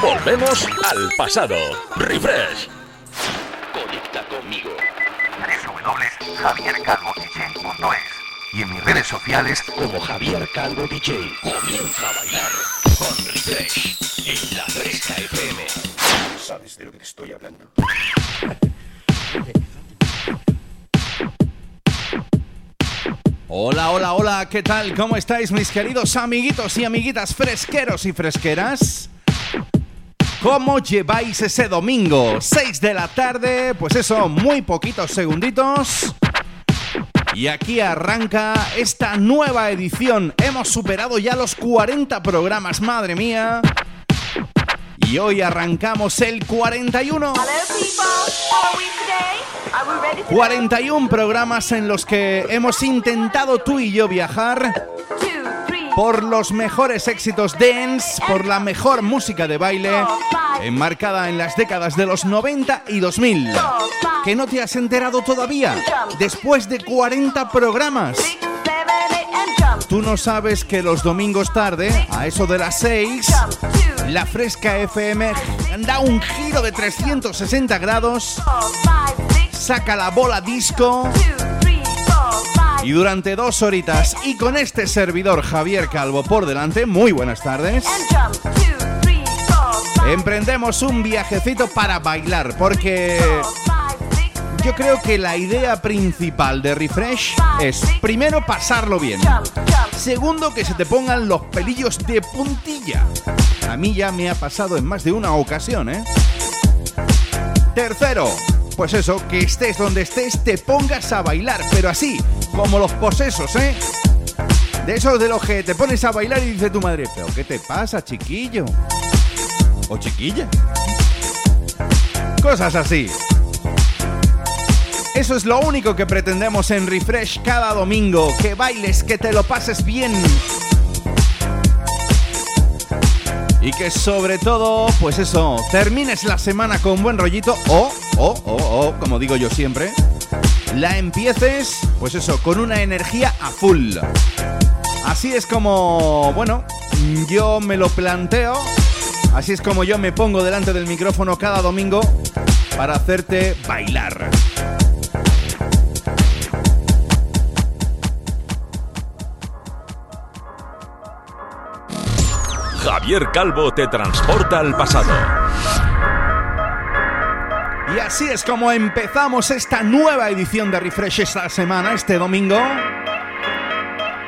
Volvemos al pasado. Refresh. Conecta conmigo. www.javiercalvodj.es y en mis redes sociales como Javier Calvo DJ. Comienza a bailar con Refresh en la Fresca FM. ¿Sabes de lo que te estoy hablando? Hola, hola, hola, ¿qué tal? ¿Cómo estáis mis queridos amiguitos y amiguitas fresqueros y fresqueras? ¿Cómo lleváis ese domingo? 6 de la tarde, pues eso, muy poquitos segunditos. Y aquí arranca esta nueva edición. Hemos superado ya los 40 programas, madre mía. Y hoy arrancamos el 41. 41 programas en los que hemos intentado tú y yo viajar por los mejores éxitos dance, por la mejor música de baile, enmarcada en las décadas de los 90 y 2000. ¿Que no te has enterado todavía? Después de 40 programas. Tú no sabes que los domingos tarde, a eso de las 6, la Fresca FM da un giro de 360 grados, saca la bola disco y durante dos horitas y con este servidor Javier Calvo por delante, muy buenas tardes. Emprendemos un viajecito para bailar porque yo creo que la idea principal de Refresh es primero pasarlo bien. Segundo, que se te pongan los pelillos de puntilla. A mí ya me ha pasado en más de una ocasión, ¿eh? Tercero, pues eso, que estés donde estés, te pongas a bailar, pero así, como los posesos, ¿eh? De esos de los que te pones a bailar y dice tu madre, pero ¿qué te pasa, chiquillo? ¿O chiquilla? Cosas así. Eso es lo único que pretendemos en Refresh cada domingo, que bailes, que te lo pases bien. Y que sobre todo, pues eso, termines la semana con buen rollito o, o, o, o, como digo yo siempre, la empieces, pues eso, con una energía a full. Así es como, bueno, yo me lo planteo, así es como yo me pongo delante del micrófono cada domingo para hacerte bailar. Javier Calvo te transporta al pasado. Y así es como empezamos esta nueva edición de Refresh esta semana, este domingo.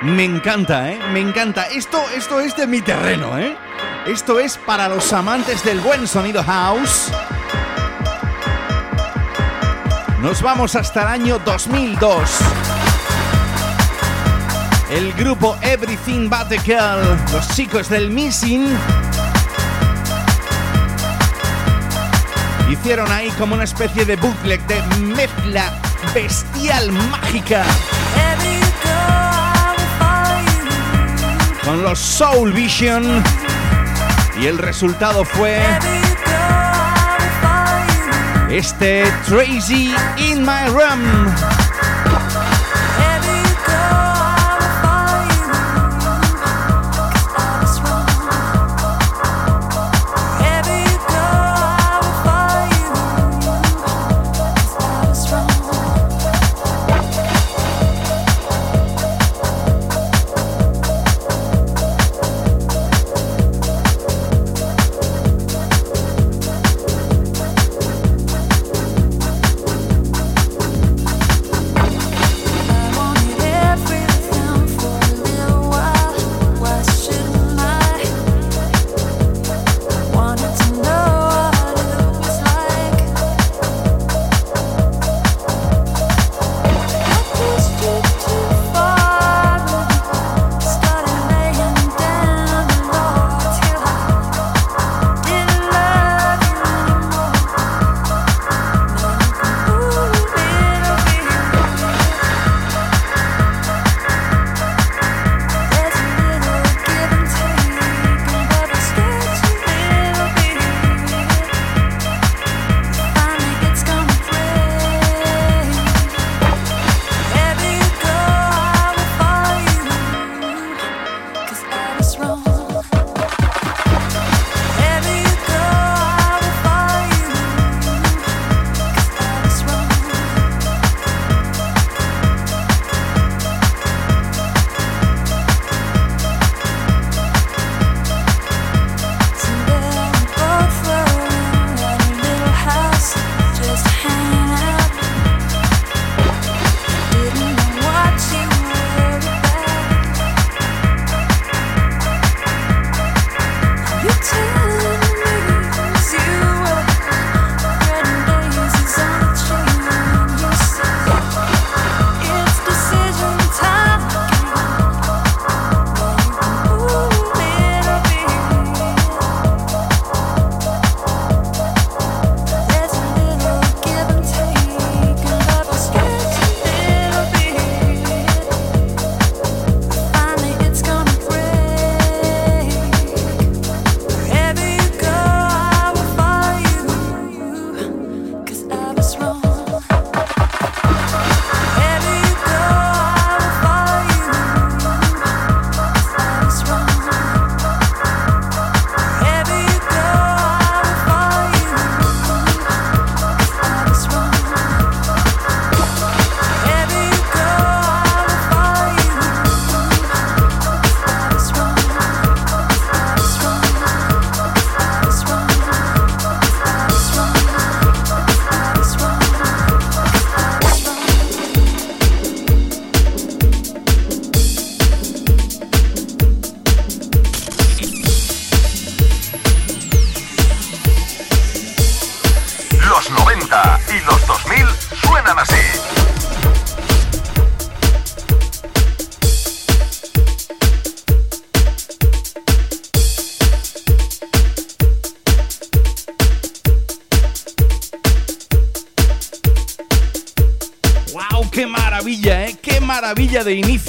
Me encanta, ¿eh? Me encanta. Esto, esto es de mi terreno, ¿eh? Esto es para los amantes del buen sonido house. Nos vamos hasta el año 2002. El grupo Everything But a Girl, los chicos del Missing, hicieron ahí como una especie de bootleg de mezcla bestial mágica. Con los Soul Vision. Y el resultado fue este Tracy in My Room.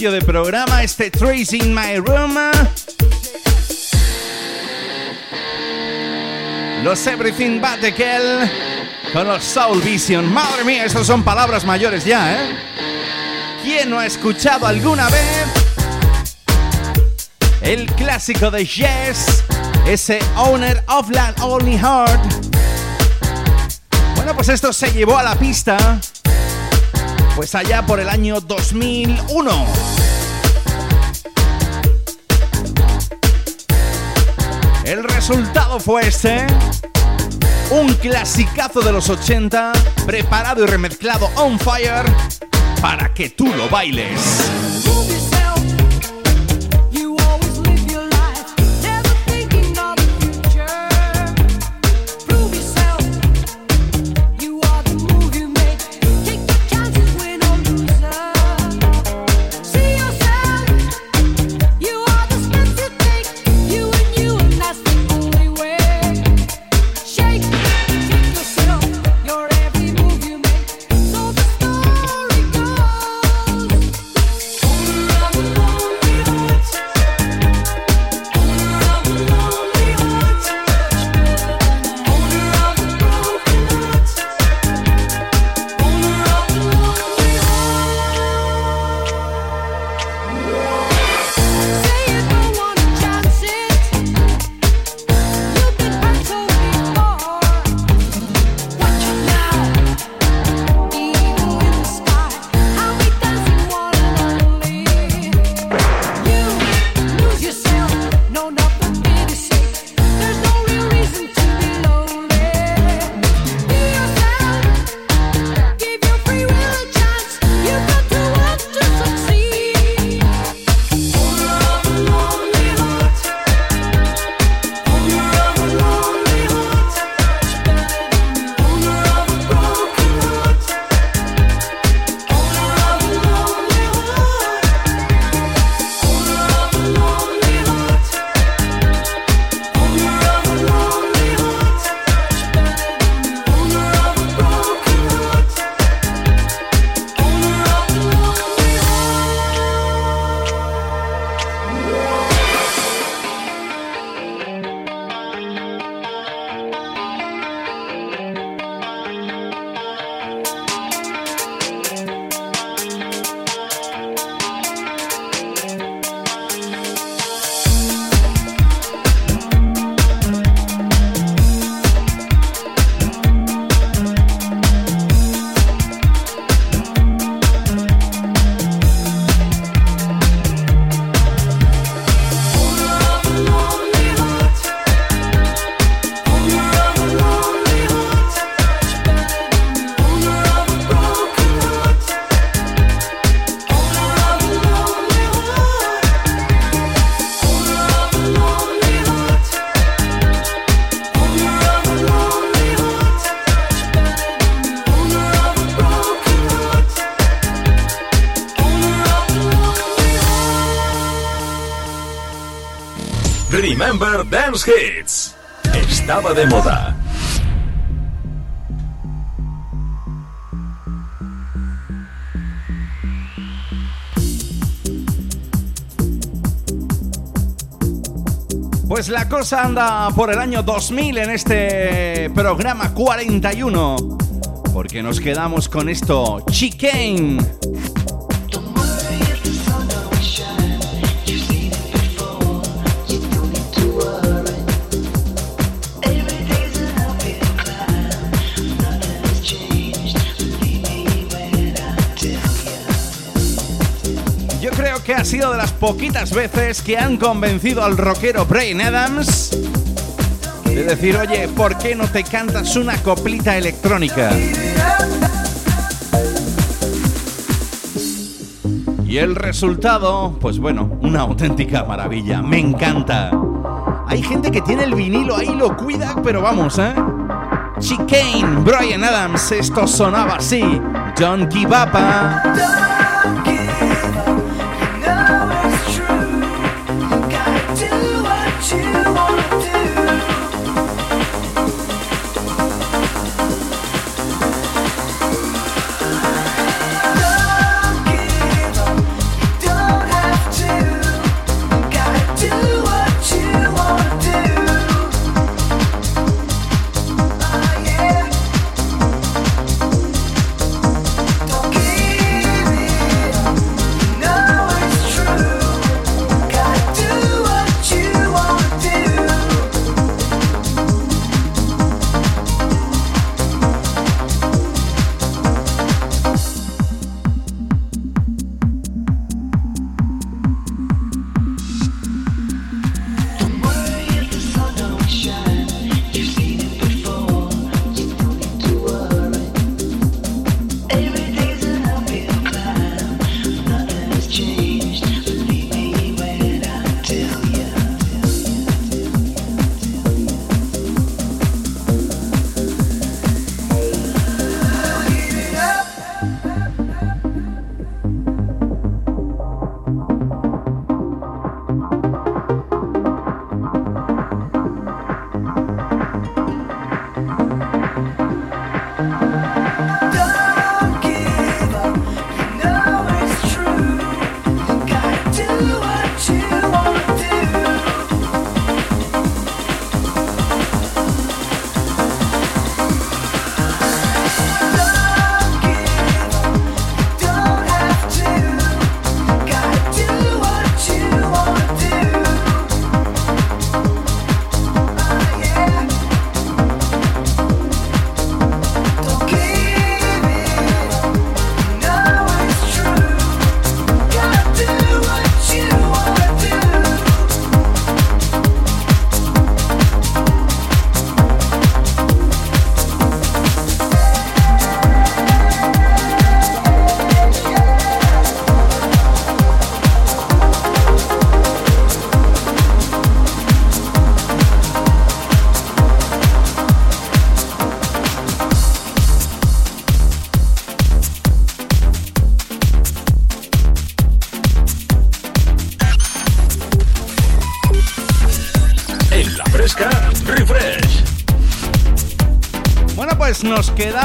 De programa este Trace in My Room. Los Everything But The Kell con los Soul Vision. Madre mía, estos son palabras mayores ya, ¿eh? ¿Quién no ha escuchado alguna vez el clásico de Yes, ese Owner of Land Only Heart? Bueno, pues esto se llevó a la pista, pues allá por el año 2001. El resultado fue este. Un clasicazo de los 80, preparado y remezclado on fire para que tú lo bailes. Dance Hits. Estaba de moda. Pues la cosa anda por el año 2000 en este programa 41. Porque nos quedamos con esto, Chicane. De las poquitas veces que han convencido al rockero Brian Adams de decir, oye, ¿por qué no te cantas una coplita electrónica? Y el resultado, pues bueno, una auténtica maravilla, me encanta. Hay gente que tiene el vinilo ahí, lo cuida, pero vamos, ¿eh? Chicane, Brian Adams, esto sonaba así. Don't give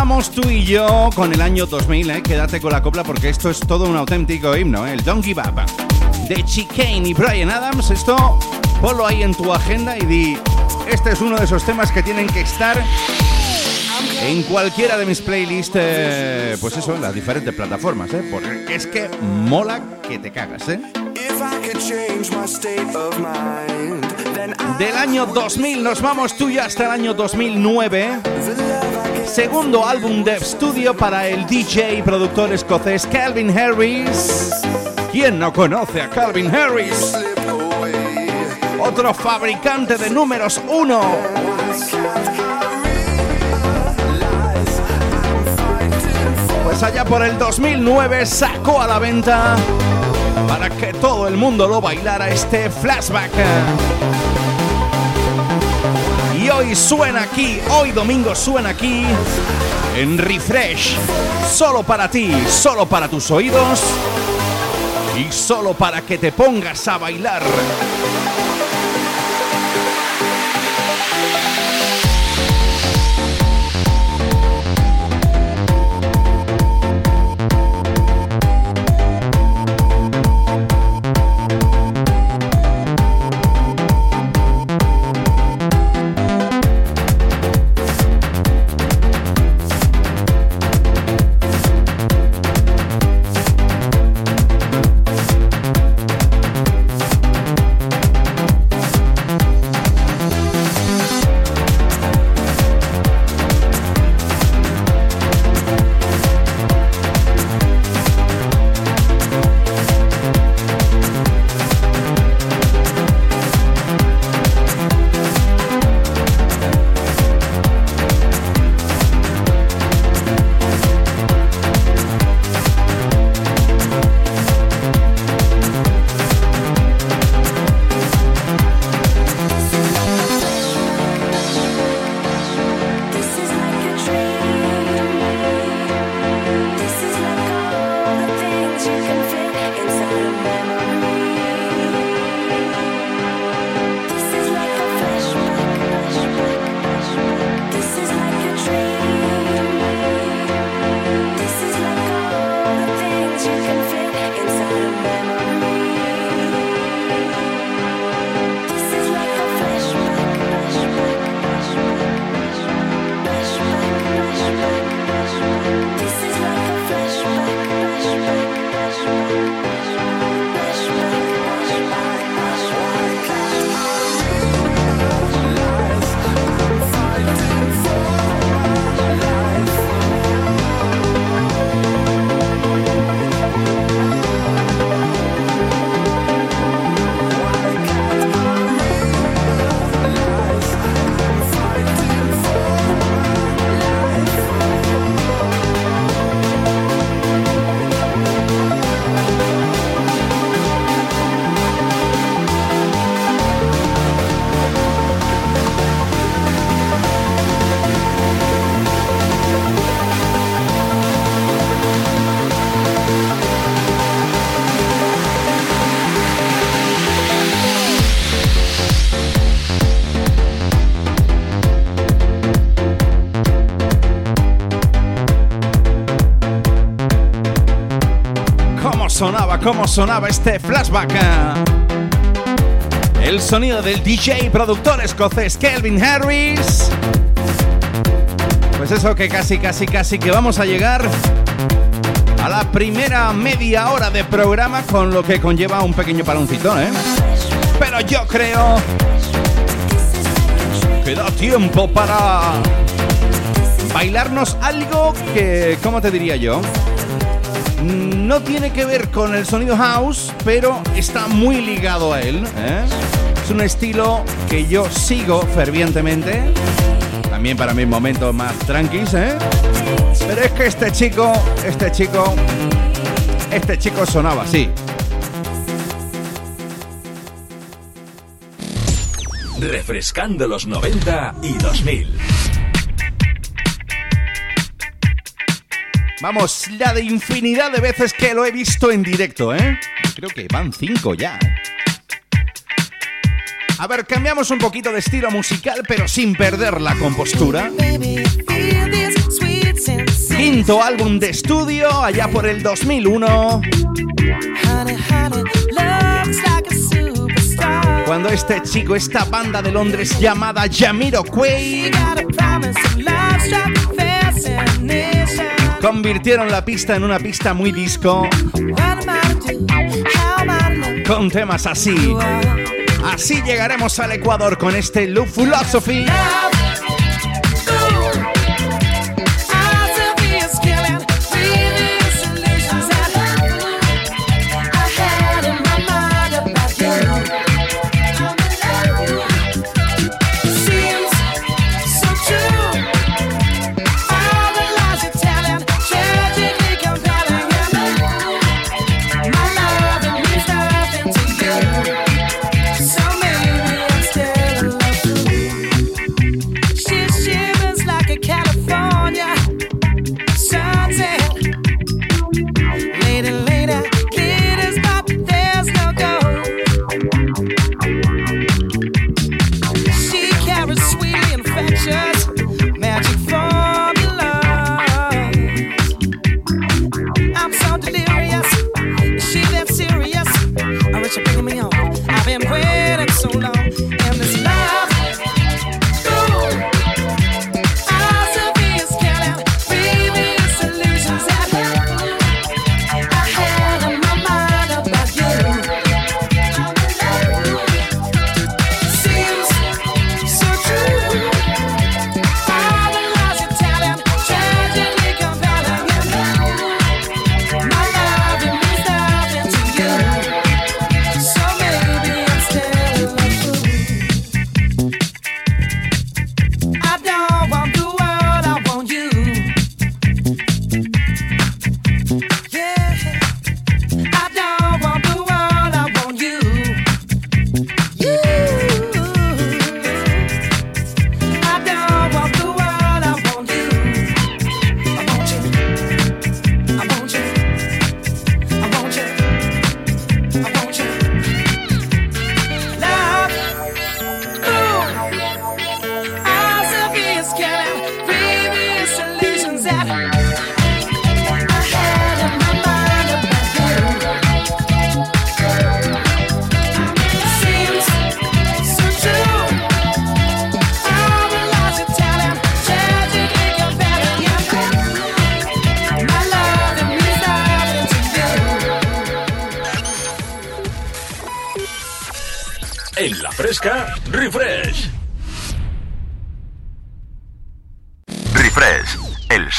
quedamos tú y yo con el año 2000, ¿eh? Quédate con la copla porque esto es todo un auténtico himno, ¿eh? El Don't Give Up. De Chicane y Brian Adams, esto ponlo ahí en tu agenda y di, este es uno de esos temas que tienen que estar en cualquiera de mis playlists, eh, pues eso, en las diferentes plataformas, ¿eh? Porque es que mola que te cagas, ¿eh? Del año 2000 nos vamos tú y hasta el año 2009. Segundo álbum de estudio para el DJ y productor escocés Calvin Harris. ¿Quién no conoce a Calvin Harris? Otro fabricante de números uno. Pues allá por el 2009 sacó a la venta para que todo el mundo lo bailara este flashback. Hoy suena aquí, hoy domingo suena aquí en Refresh, solo para ti, solo para tus oídos y solo para que te pongas a bailar. Cómo sonaba este flashback. El sonido del DJ productor escocés Kelvin Harris. Pues eso que casi, casi, casi que vamos a llegar a la primera media hora de programa con lo que conlleva un pequeño paloncito, ¿eh? Pero yo creo que da tiempo para bailarnos algo que, ¿cómo te diría yo? No tiene que ver con el sonido house, pero está muy ligado a él. ¿eh? Es un estilo que yo sigo fervientemente. También para mis momentos más tranquilos, ¿eh? Pero es que este chico, este chico, este chico sonaba así. Refrescando los 90 y 2000. Vamos, la de infinidad de veces que lo he visto en directo, ¿eh? Creo que van cinco ya. A ver, cambiamos un poquito de estilo musical, pero sin perder la compostura. Quinto álbum de estudio, allá por el 2001. Cuando este chico, esta banda de Londres llamada Yamiro Quay convirtieron la pista en una pista muy disco con temas así. Así llegaremos al Ecuador con este Love Philosophy.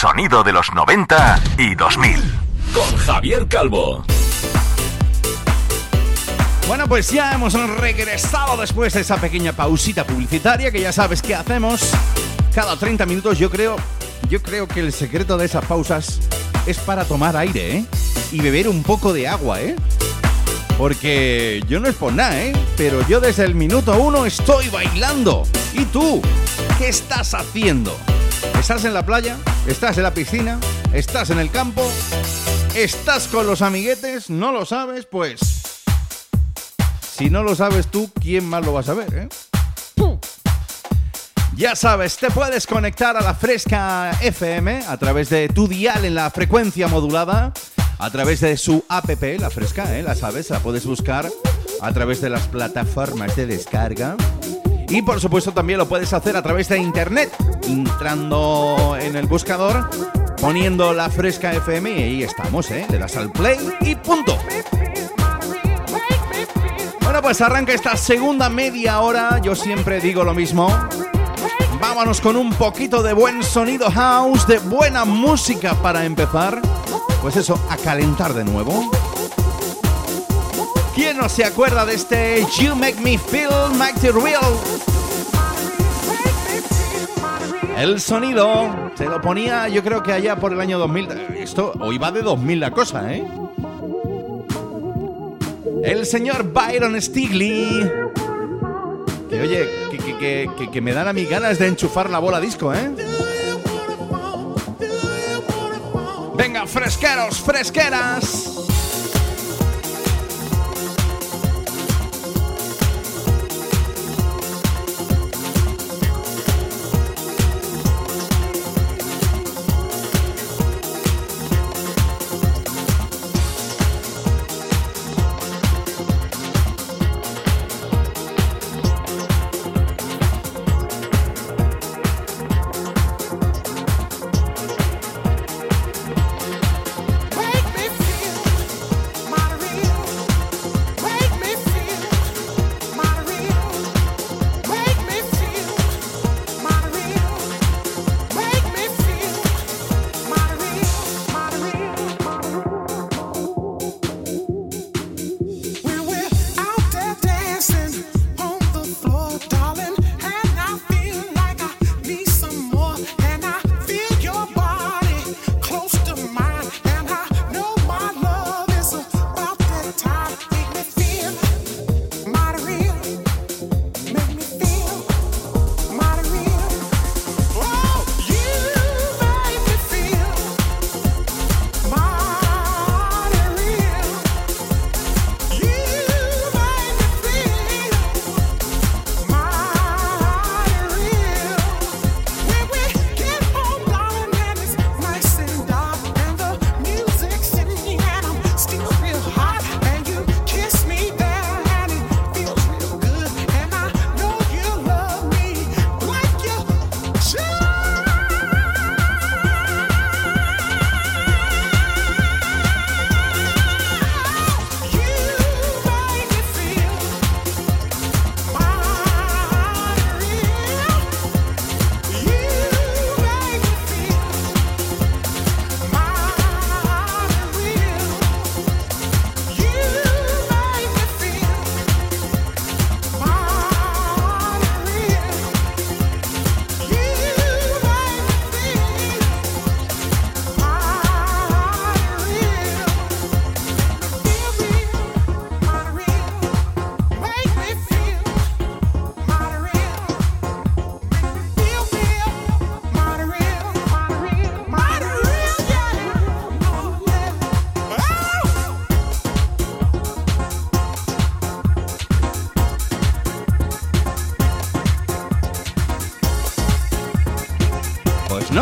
Sonido de los 90 y 2000. Con Javier Calvo. Bueno, pues ya hemos regresado después de esa pequeña pausita publicitaria que ya sabes que hacemos cada 30 minutos. Yo creo, yo creo que el secreto de esas pausas es para tomar aire, ¿eh? Y beber un poco de agua, ¿eh? Porque yo no es por nada, ¿eh? Pero yo desde el minuto uno estoy bailando. ¿Y tú? ¿Qué estás haciendo? ¿Estás en la playa? ¿Estás en la piscina? ¿Estás en el campo? ¿Estás con los amiguetes? ¿No lo sabes? Pues... Si no lo sabes tú, ¿quién más lo va a saber, eh? Ya sabes, te puedes conectar a la Fresca FM a través de tu dial en la frecuencia modulada a través de su app, la fresca, ¿eh? la sabes, la puedes buscar a través de las plataformas de descarga. Y por supuesto también lo puedes hacer a través de internet, entrando en el buscador, poniendo la fresca FM y ahí estamos, ¿eh? Le das al play y punto. Bueno, pues arranca esta segunda media hora, yo siempre digo lo mismo. Vámonos con un poquito de buen sonido house, de buena música para empezar pues eso, a calentar de nuevo. ¿Quién no se acuerda de este You Make Me Feel Mighty Real? El sonido se lo ponía yo creo que allá por el año 2000. Esto hoy va de 2000 la cosa, ¿eh? El señor Byron Stigley. Que oye, que, que, que me dan a mis ganas de enchufar la bola disco, ¿eh? Venga, fresqueros, fresqueras.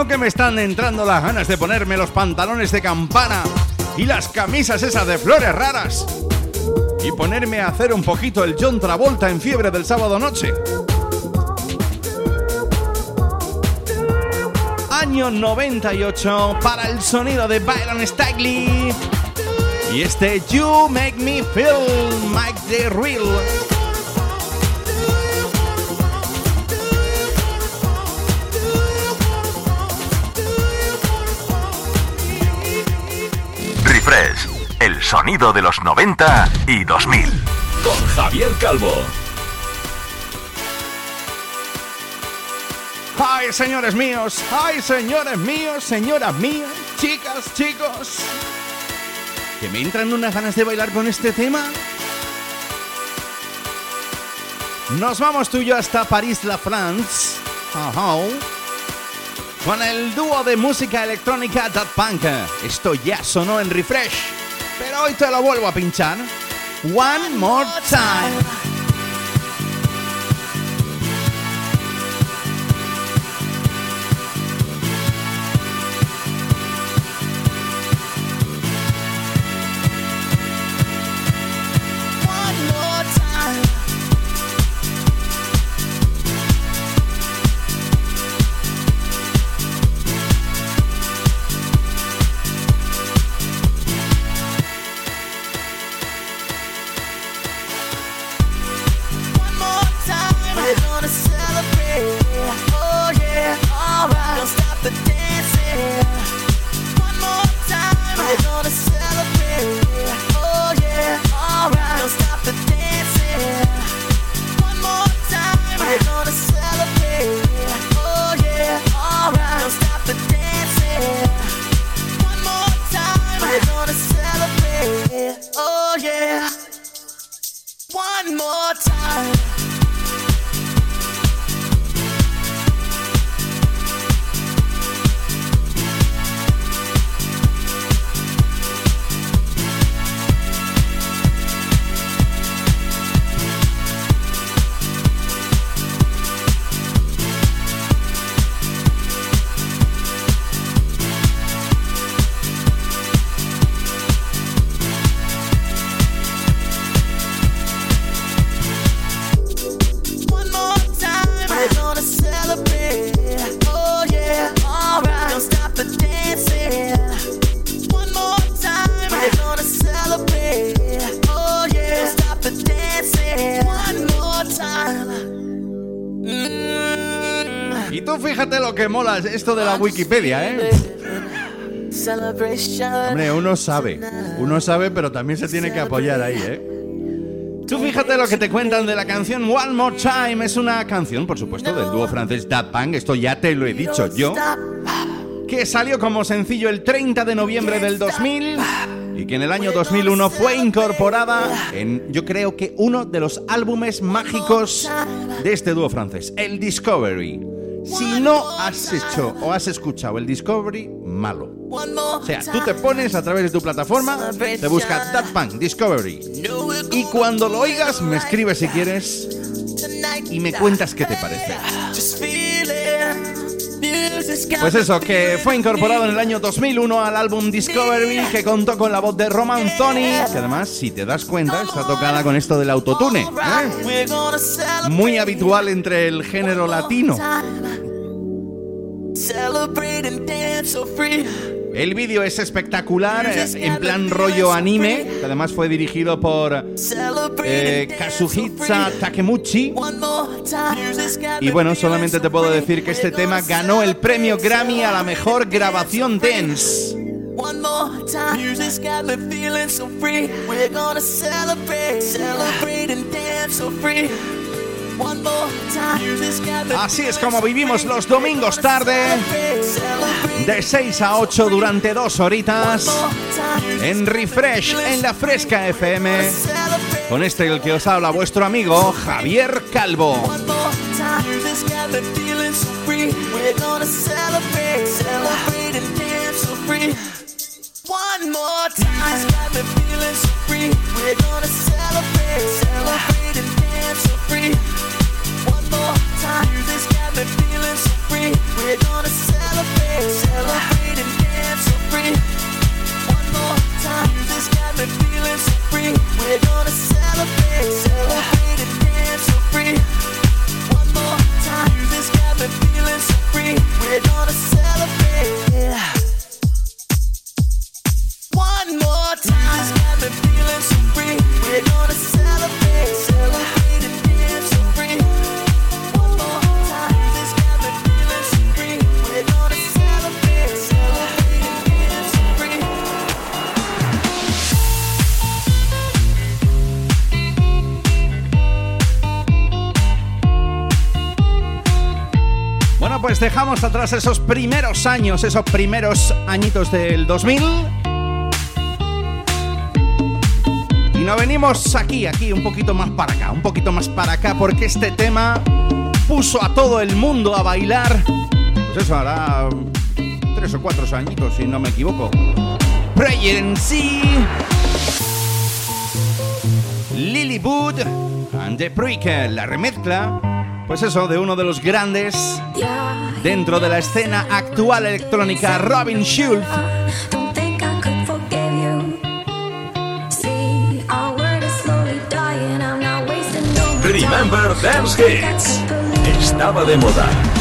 Que me están entrando las ganas de ponerme los pantalones de campana y las camisas esas de flores raras y ponerme a hacer un poquito el John Travolta en fiebre del sábado noche. Año 98 para el sonido de Byron Stagley. Y este You Make Me Feel Mike the Real. Sonido de los 90 y 2000. Con Javier Calvo. ¡Ay, señores míos! ¡Ay, señores míos! Señoras mías, chicas, chicos. ¿Que me entran unas ganas de bailar con este tema? Nos vamos tú y yo hasta París, la France. Con el dúo de música electrónica Dat Punk. Esto ya sonó en refresh. Hoy te lo vuelvo a pinchar. One more time. Esto de la Wikipedia, ¿eh? Hombre, uno sabe, uno sabe, pero también se tiene que apoyar ahí, ¿eh? Tú fíjate lo que te cuentan de la canción One More Time. Es una canción, por supuesto, del dúo francés Dat Punk. Esto ya te lo he dicho yo. Que salió como sencillo el 30 de noviembre del 2000 y que en el año 2001 fue incorporada en, yo creo que uno de los álbumes mágicos de este dúo francés, el Discovery. Si no has hecho o has escuchado el Discovery, malo. O sea, tú te pones a través de tu plataforma, te buscas That Punk Discovery. Y cuando lo oigas, me escribes si quieres y me cuentas qué te parece. Pues eso, que fue incorporado en el año 2001 al álbum Discovery, que contó con la voz de Roman Tony, que además, si te das cuenta, está tocada con esto del autotune. ¿eh? Muy habitual entre el género latino. El vídeo es espectacular, en plan rollo anime, que además fue dirigido por eh, Kazuhisa Takemuchi. Y bueno, solamente te puedo decir que este tema ganó el premio Grammy a la mejor grabación dance. Así es como vivimos los domingos tarde, de 6 a 8 durante dos horitas, en Refresh, en la Fresca FM, con este el que os habla vuestro amigo Javier Calvo. One more time. Me feeling. One more time, just got celebrate, and dance so free. One more time, use this, gather feelings free, we're gonna celebrate so free. dejamos atrás esos primeros años, esos primeros añitos del 2000. Nos venimos aquí, aquí, un poquito más para acá, un poquito más para acá, porque este tema puso a todo el mundo a bailar. Pues eso hará tres o cuatro añitos, si no me equivoco. Sí. Lily Wood and the Prick, la remezcla. Pues eso, de uno de los grandes dentro de la escena actual electrónica, Robin Schulz. Remember Dance Hits. Estaba de moda.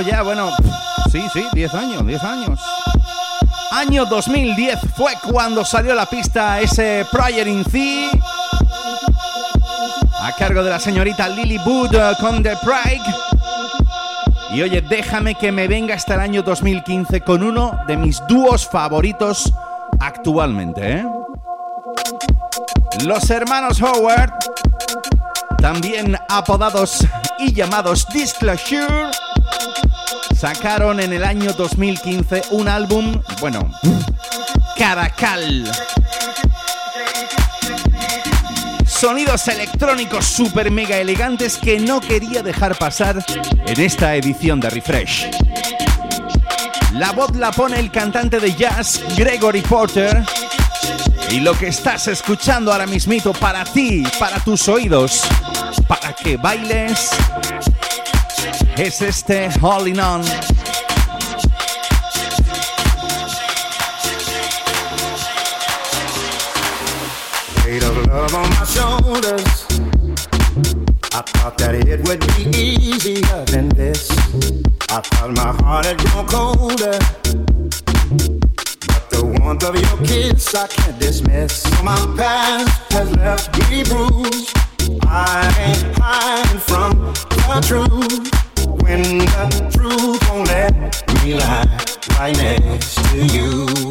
Ya. Bueno, sí, sí, 10 años, 10 años. Año 2010 fue cuando salió la pista ese Prayer in Thee a cargo de la señorita Lily Wood eh, con The Pride. Y oye, déjame que me venga hasta el año 2015 con uno de mis dúos favoritos actualmente, ¿eh? Los hermanos Howard, también apodados y llamados Disclosure, sacaron en el año 2015 un álbum, bueno, Caracal. Sonidos electrónicos super mega elegantes que no quería dejar pasar en esta edición de Refresh. La voz la pone el cantante de jazz Gregory Porter y lo que estás escuchando ahora mismito para ti, para tus oídos, para que bailes, es este Holding On. Weight of love on my shoulders. I thought that it would be easier than this. I thought my heart had grown colder But the warmth of your kiss I can't dismiss. My past has left me bruised. I ain't hiding from the truth. When the truth won't let me lie right next to you.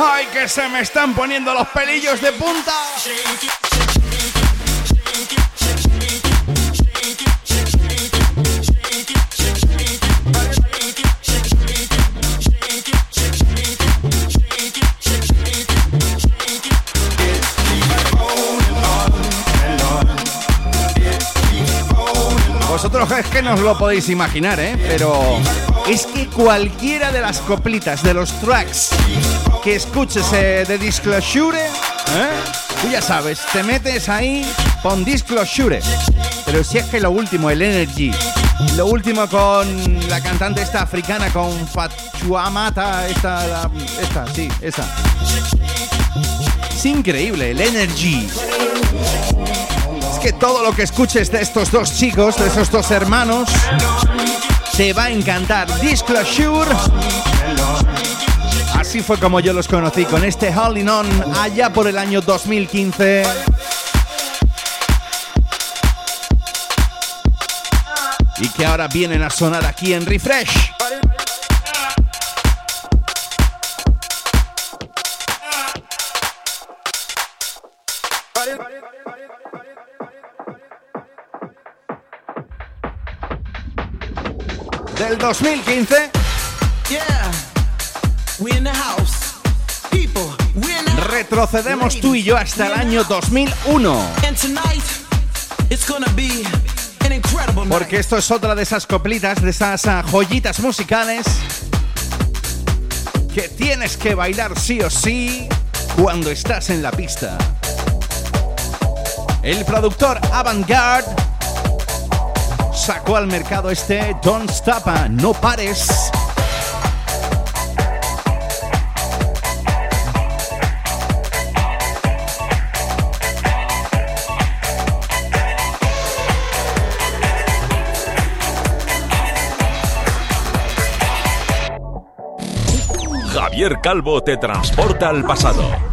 ¡Ay, que se me están poniendo los pelillos de punta! Vosotros es que no os lo podéis imaginar, ¿eh? Pero es que cualquiera de las coplitas, de los tracks que escuches eh, de Disclosure, ¿eh? tú ya sabes, te metes ahí, con Disclosure. Pero si es que lo último, el Energy, lo último con la cantante esta africana, con Fachuamata, esta, esta, sí, esa. Es increíble, el Energy. Es que todo lo que escuches de estos dos chicos, de esos dos hermanos, te va a encantar. Disclosure Así fue como yo los conocí con este Holding On allá por el año 2015. Y que ahora vienen a sonar aquí en Refresh. Del 2015. Retrocedemos tú y yo hasta el año 2001. Porque esto es otra de esas coplitas, de esas ah, joyitas musicales que tienes que bailar sí o sí cuando estás en la pista. El productor Avantgarde sacó al mercado este Don't Stop, no pares. Javier Calvo te transporta al pasado.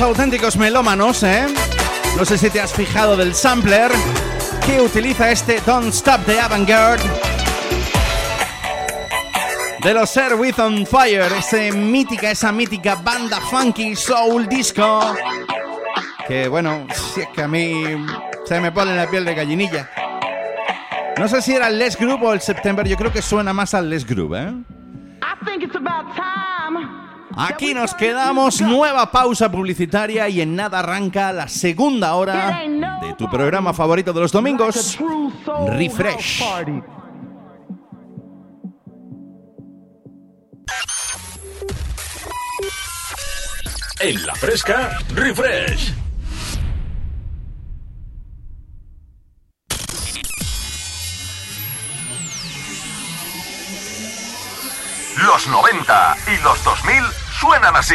Auténticos melómanos, ¿eh? No sé si te has fijado del sampler que utiliza este Don't Stop the Avantgarde de los Air With On Fire, ese mítica, esa mítica banda funky soul disco que bueno, si es que a mí se me pone la piel de gallinilla. No sé si era el Les Group o el September, yo creo que suena más al Les Group, ¿eh? Aquí nos quedamos, nueva pausa publicitaria y en nada arranca la segunda hora de tu programa favorito de los domingos, Refresh. En la fresca, Refresh. Los 90 y los 2000 suenan así.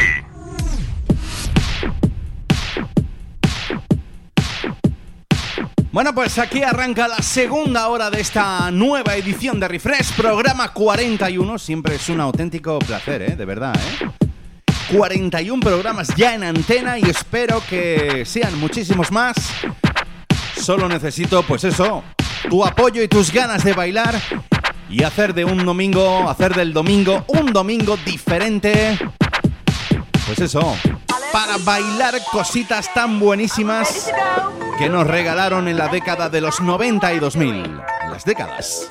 Bueno, pues aquí arranca la segunda hora de esta nueva edición de Refresh, programa 41. Siempre es un auténtico placer, ¿eh? De verdad, ¿eh? 41 programas ya en antena y espero que sean muchísimos más. Solo necesito, pues eso, tu apoyo y tus ganas de bailar y hacer de un domingo, hacer del domingo un domingo diferente pues eso, para bailar cositas tan buenísimas que nos regalaron en la década de los 90 y 2000. Las décadas.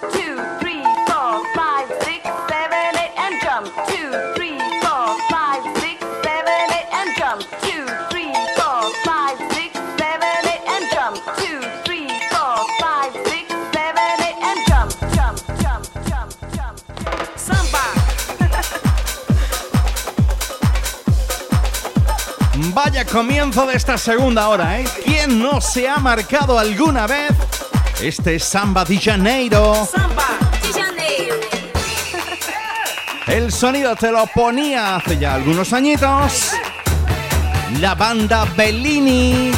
Vaya comienzo de esta segunda hora, ¿eh? ¿Quién no se ha marcado alguna vez este Samba de Janeiro? Samba de Janeiro. El sonido te lo ponía hace ya algunos añitos. La banda Bellini.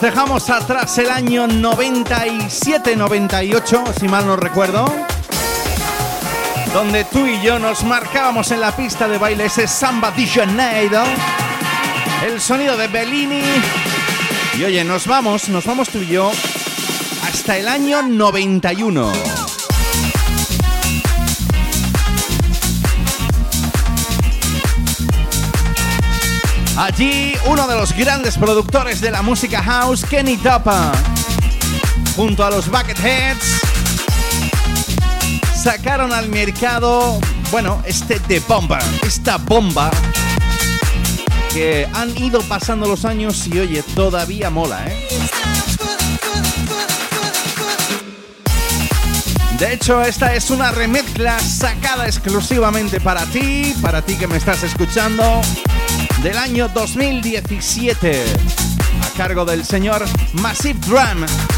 Dejamos atrás el año 97-98, si mal no recuerdo, donde tú y yo nos marcábamos en la pista de baile ese Samba de Janeiro, el sonido de Bellini. Y oye, nos vamos, nos vamos tú y yo hasta el año 91. Allí uno de los grandes productores de la música house, Kenny Tapa, junto a los Bucketheads, sacaron al mercado, bueno, este de bomba, esta bomba que han ido pasando los años y oye, todavía mola, ¿eh? De hecho, esta es una remezcla sacada exclusivamente para ti, para ti que me estás escuchando del año 2017 a cargo del señor Massive Drum.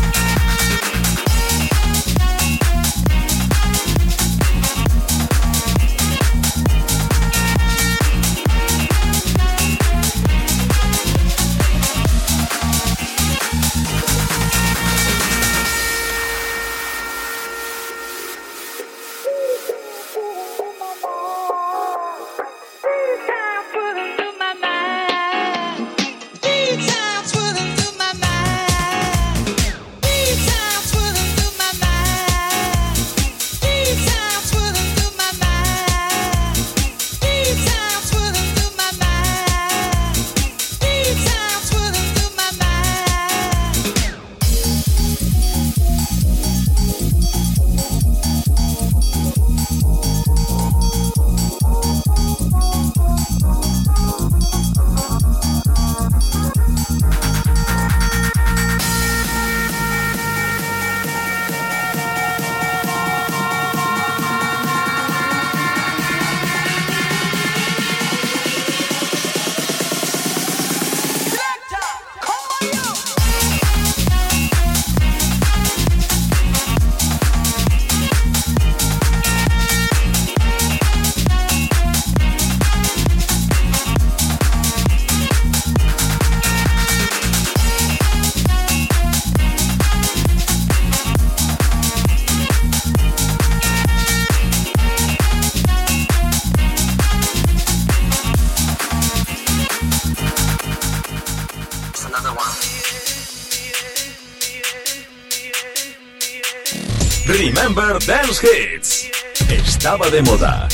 Dance Hits. Estaba de moda.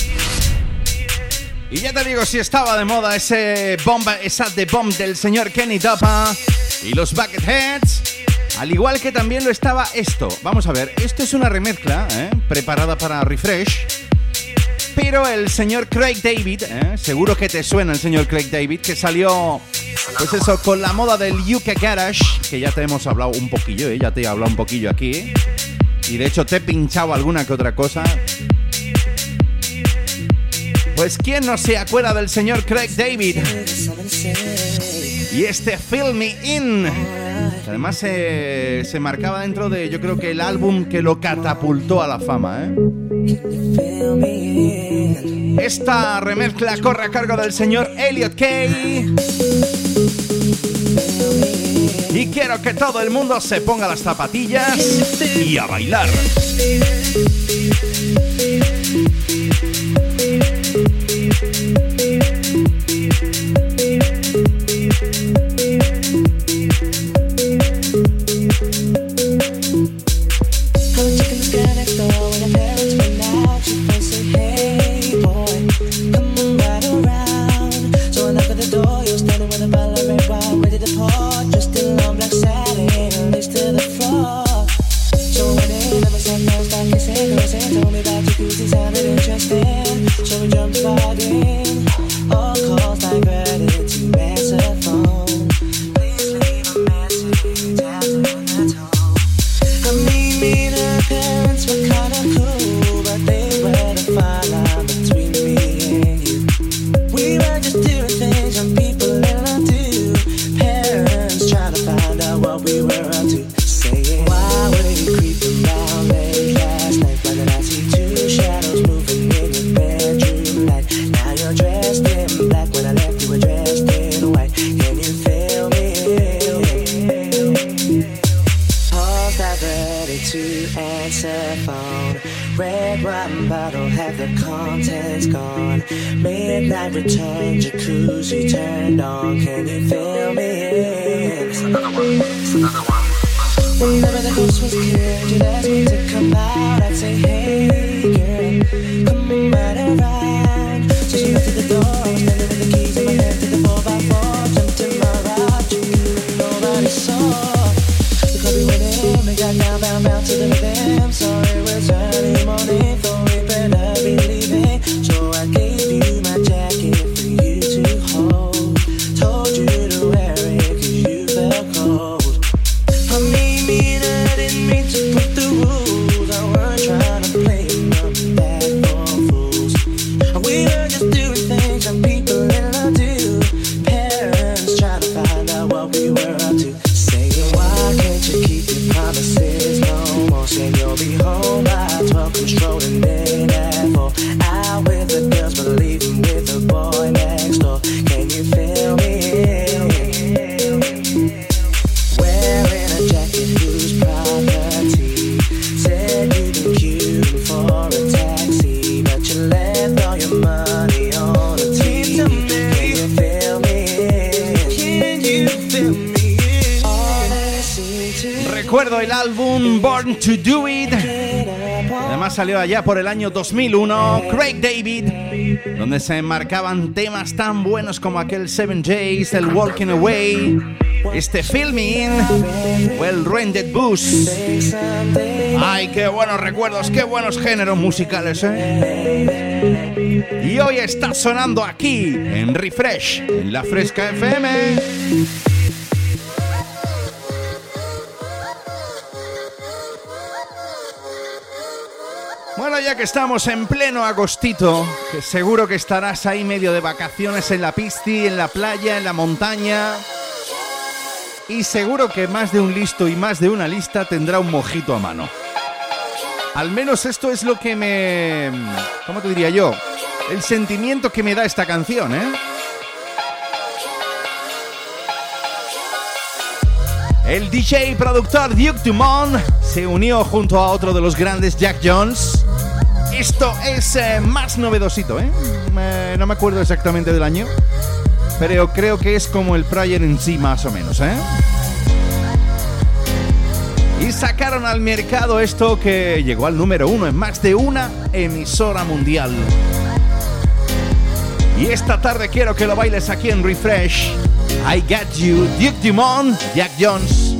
Y ya te digo, si estaba de moda ese bomba, esa de bomb del señor Kenny Tapa y los Bucketheads. Al igual que también lo estaba esto. Vamos a ver, esto es una remezcla ¿eh? preparada para Refresh. Pero el señor Craig David, ¿eh? seguro que te suena el señor Craig David, que salió, pues eso, con la moda del UK Garage, que ya te hemos hablado un poquillo, ¿eh? ya te he hablado un poquillo aquí. Y de hecho te he pinchado alguna que otra cosa. Pues quién no se acuerda del señor Craig David. Y este Fill Me In. además se, se marcaba dentro de, yo creo que el álbum que lo catapultó a la fama. ¿eh? Esta remezcla corre a cargo del señor Elliot Kay. Y quiero que todo el mundo se ponga las zapatillas y a bailar. to answer phone. Red wine bottle, have the contents gone. Midnight return, jacuzzi turned on. Can you feel me in? It's another one. Another one. Remember the ghost was killed. You'd ask me to come out. I'd say, Hey girl, come right around. So she went to the door and with the keys. Salió allá por el año 2001, Craig David, donde se enmarcaban temas tan buenos como aquel Seven Jays, el Walking Away, este Filming o el Rendered Boost. Ay, qué buenos recuerdos, qué buenos géneros musicales, ¿eh? Y hoy está sonando aquí, en Refresh, en la Fresca FM. Que estamos en pleno agostito, que seguro que estarás ahí medio de vacaciones en la pisti, en la playa, en la montaña. Y seguro que más de un listo y más de una lista tendrá un mojito a mano. Al menos esto es lo que me... ¿Cómo te diría yo? El sentimiento que me da esta canción, ¿eh? El DJ y productor Duke Dumont se unió junto a otro de los grandes Jack Jones esto es eh, más novedosito, ¿eh? no me acuerdo exactamente del año. pero creo que es como el Prayer en sí más o menos, ¿eh? Y sacaron al mercado esto que llegó al número uno en más de una emisora mundial. Y esta tarde quiero que lo bailes aquí en Refresh. I Got You, Duke Dumont, Jack Jones.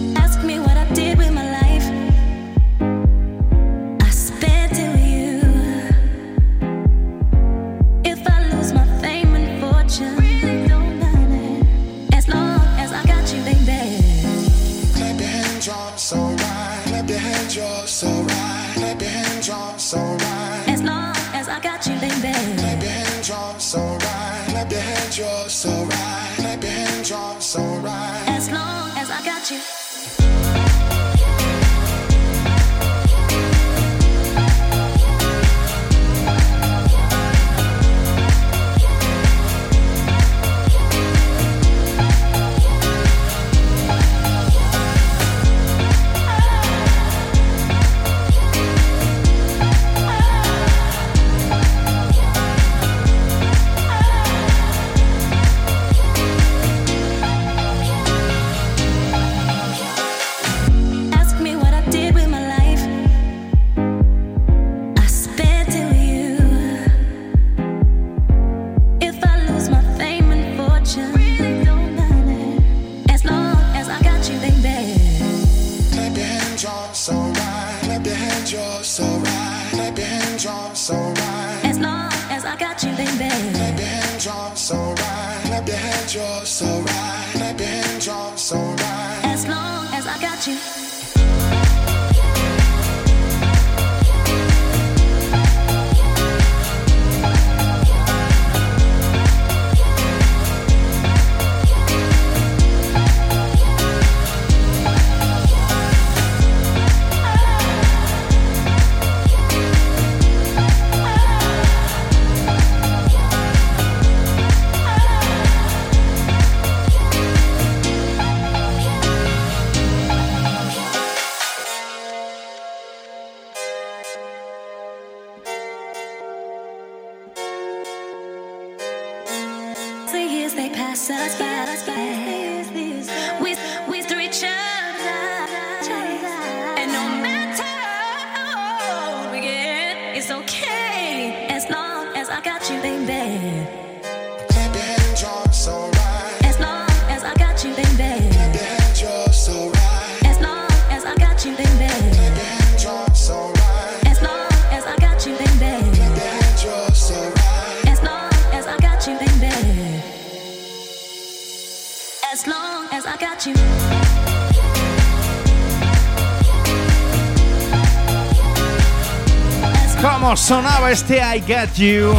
Este I Got You.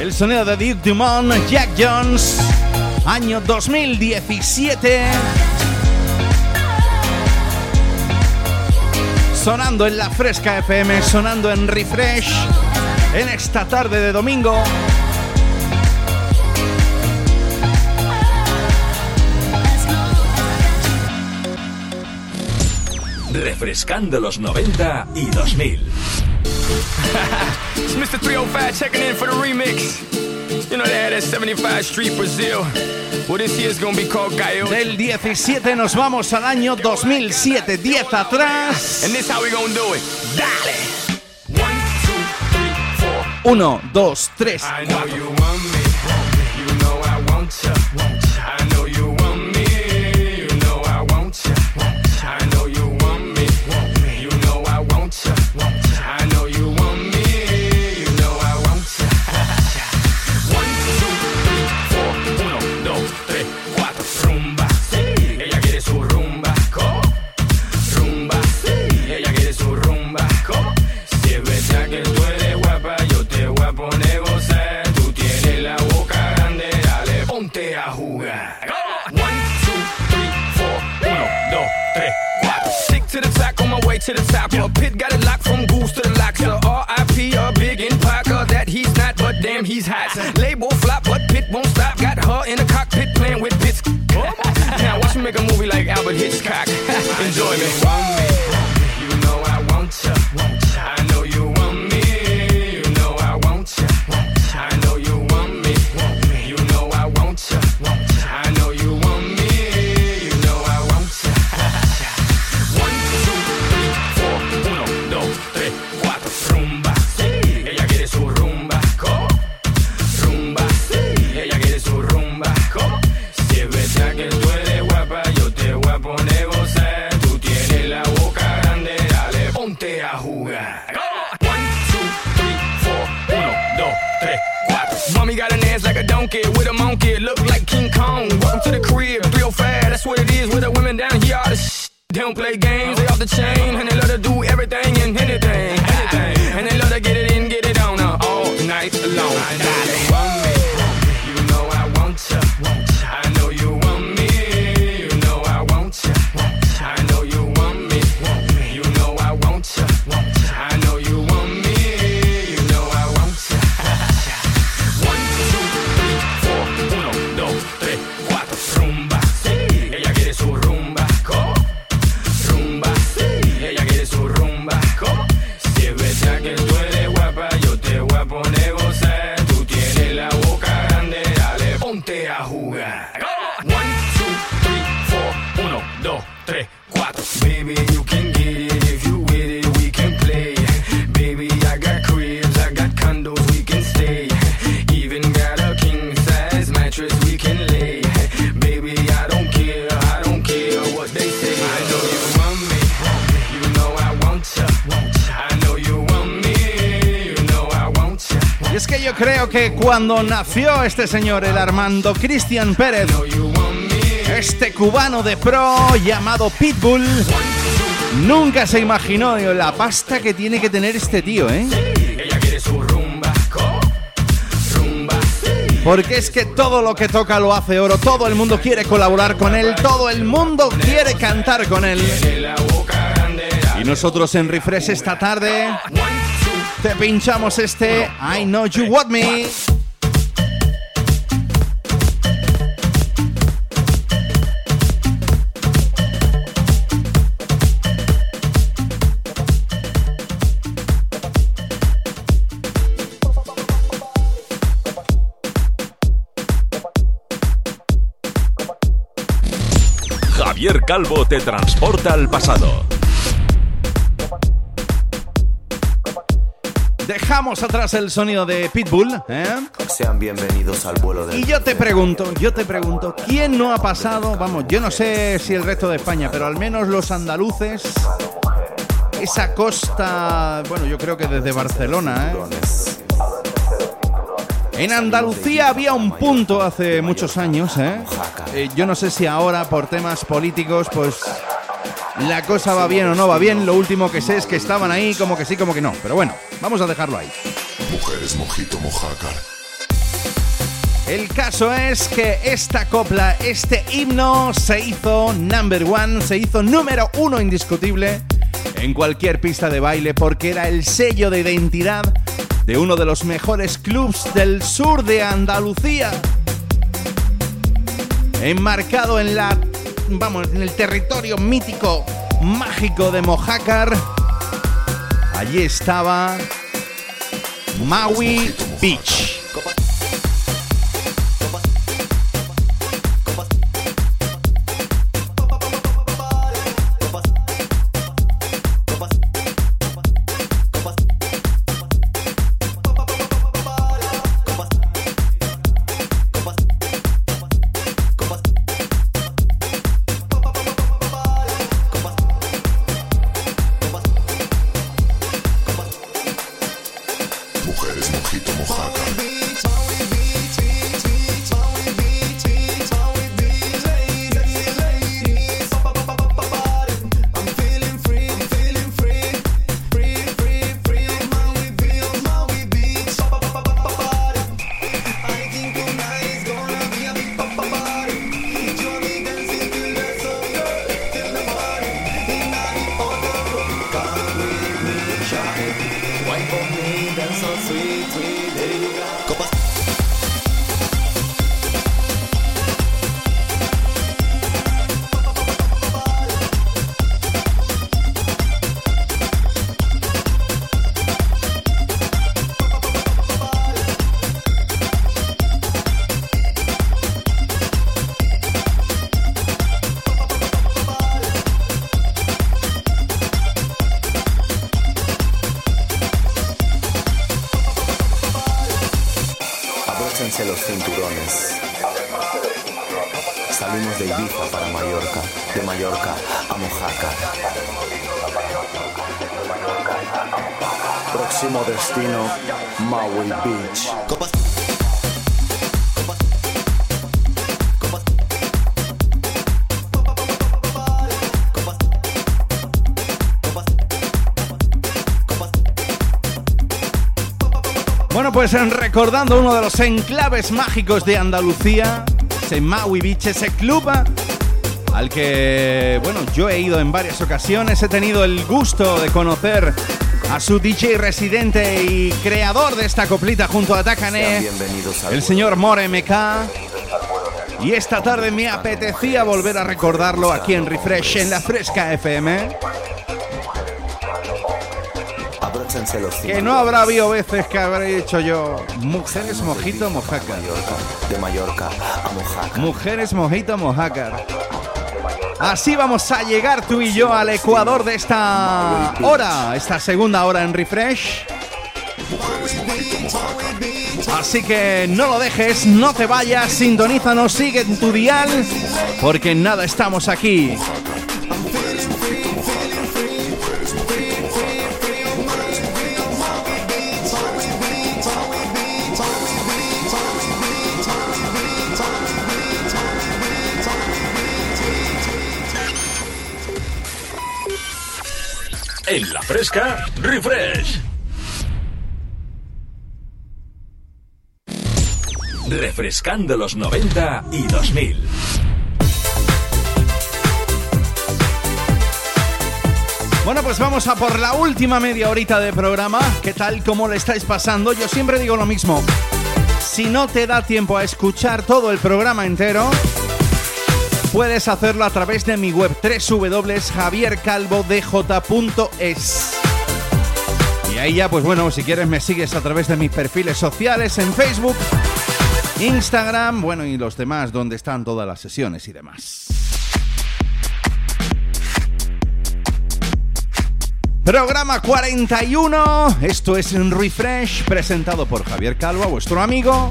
El sonido de Duke Dumont, Jack Jones, año 2017. Sonando en la Fresca FM, sonando en Refresh, en esta tarde de domingo. Refrescando los 90 y 2000. it's Mr. 305 checking in for the remix. You know they had that 75 Street Brazil. Well, this year's gonna be called Gaio. Del 17 nos vamos al año 2007, 10 atrás. And this how we gonna do it. Dale. 1, 2, 3, 4. He's hot. Label flop, but pit won't stop. Got her in the cockpit playing with bits. now watch me make a movie like Albert Hitchcock. Enjoy me. Don't play games, they off the chain, and creo que cuando nació este señor, el Armando Cristian Pérez, este cubano de pro llamado Pitbull, nunca se imaginó la pasta que tiene que tener este tío, ¿eh? Porque es que todo lo que toca lo hace oro, todo el mundo quiere colaborar con él, todo el mundo quiere cantar con él. Y nosotros en Refresh esta tarde te pinchamos este I Know You Want Me. Javier Calvo te transporta al pasado Dejamos atrás el sonido de Pitbull. ¿eh? Sean bienvenidos al vuelo de. Y yo te pregunto, yo te pregunto, ¿quién no ha pasado? Vamos, yo no sé si el resto de España, pero al menos los andaluces. Esa costa, bueno, yo creo que desde Barcelona, ¿eh? En Andalucía había un punto hace muchos años, ¿eh? ¿eh? Yo no sé si ahora por temas políticos, pues la cosa va bien o no va bien. Lo último que sé es que estaban ahí como que sí, como que no. Pero bueno, vamos a dejarlo ahí. Mujeres, mojito, mojácar. El caso es que esta copla, este himno se hizo number one, se hizo número uno indiscutible en cualquier pista de baile porque era el sello de identidad de uno de los mejores clubs del sur de Andalucía. Enmarcado en la vamos, en el territorio mítico, mágico de Mojácar. Allí estaba Maui Beach. Pues recordando uno de los enclaves mágicos de Andalucía, ese Maui Beach, ese club al que, bueno, yo he ido en varias ocasiones, he tenido el gusto de conocer a su DJ residente y creador de esta coplita junto a Takane, el señor More MK. Y esta tarde me apetecía volver a recordarlo aquí en Refresh, en la Fresca FM. Que no habrá habido veces que habré dicho yo. Mujeres mojito mojácar. De Mallorca a Mojácar. Mujeres mojito mojácar. Así vamos a llegar tú y yo al Ecuador de esta hora, esta segunda hora en Refresh. Así que no lo dejes, no te vayas, sintonízanos, sigue en tu dial, porque nada estamos aquí. Fresca, refresh. Refrescando los 90 y 2000. Bueno, pues vamos a por la última media horita de programa. ¿Qué tal? ¿Cómo le estáis pasando? Yo siempre digo lo mismo. Si no te da tiempo a escuchar todo el programa entero, puedes hacerlo a través de mi web www.javiercalvodj.es. Y ahí ya, pues bueno, si quieres me sigues a través de mis perfiles sociales en Facebook, Instagram, bueno, y los demás, donde están todas las sesiones y demás. Programa 41, esto es un refresh presentado por Javier Calvo, vuestro amigo,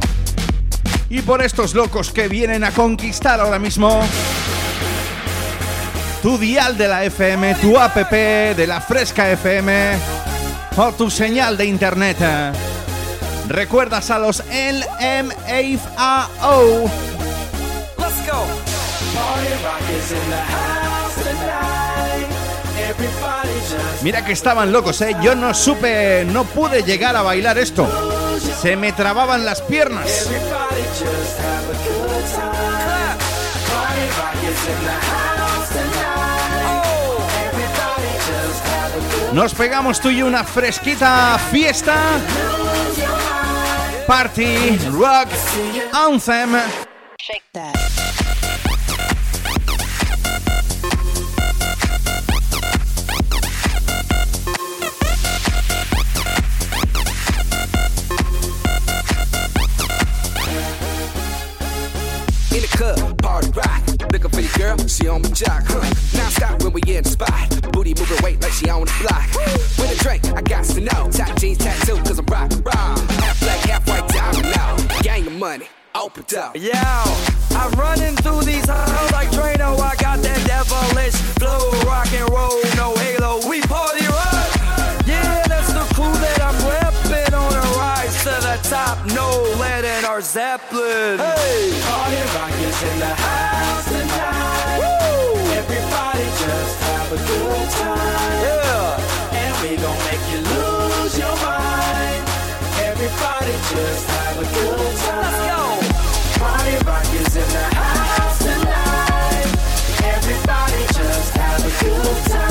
y por estos locos que vienen a conquistar ahora mismo tu dial de la FM, tu app de la Fresca FM o tu señal de internet. Recuerdas a los LMFAO. Let's go. Mira que estaban locos, ¿eh? Yo no supe, no pude llegar a bailar esto. Se me trababan las piernas. Nos pegamos tú y una fresquita fiesta. Party, rock, anthem. Shake girl, she on my jock, huh? Now stop when we in the spot. Booty moving weight like she on the block. With a drink, I got to know. Top jeans tattoo, cause I'm rock, rock. Half black, half white diamond now. Gang of money, open up. Yo, I'm running through these halls like Drano. I got that devilish flow, rock and roll, no halo. We party rock. Yeah, that's the crew that top. No lead in our Zeppelin. Hey, party rock is in the house tonight. Everybody just have a good time. Yeah. And we gon' make you lose your mind. Everybody just have a good time. Let's go. Party rock is in the house tonight. Everybody just have a good time.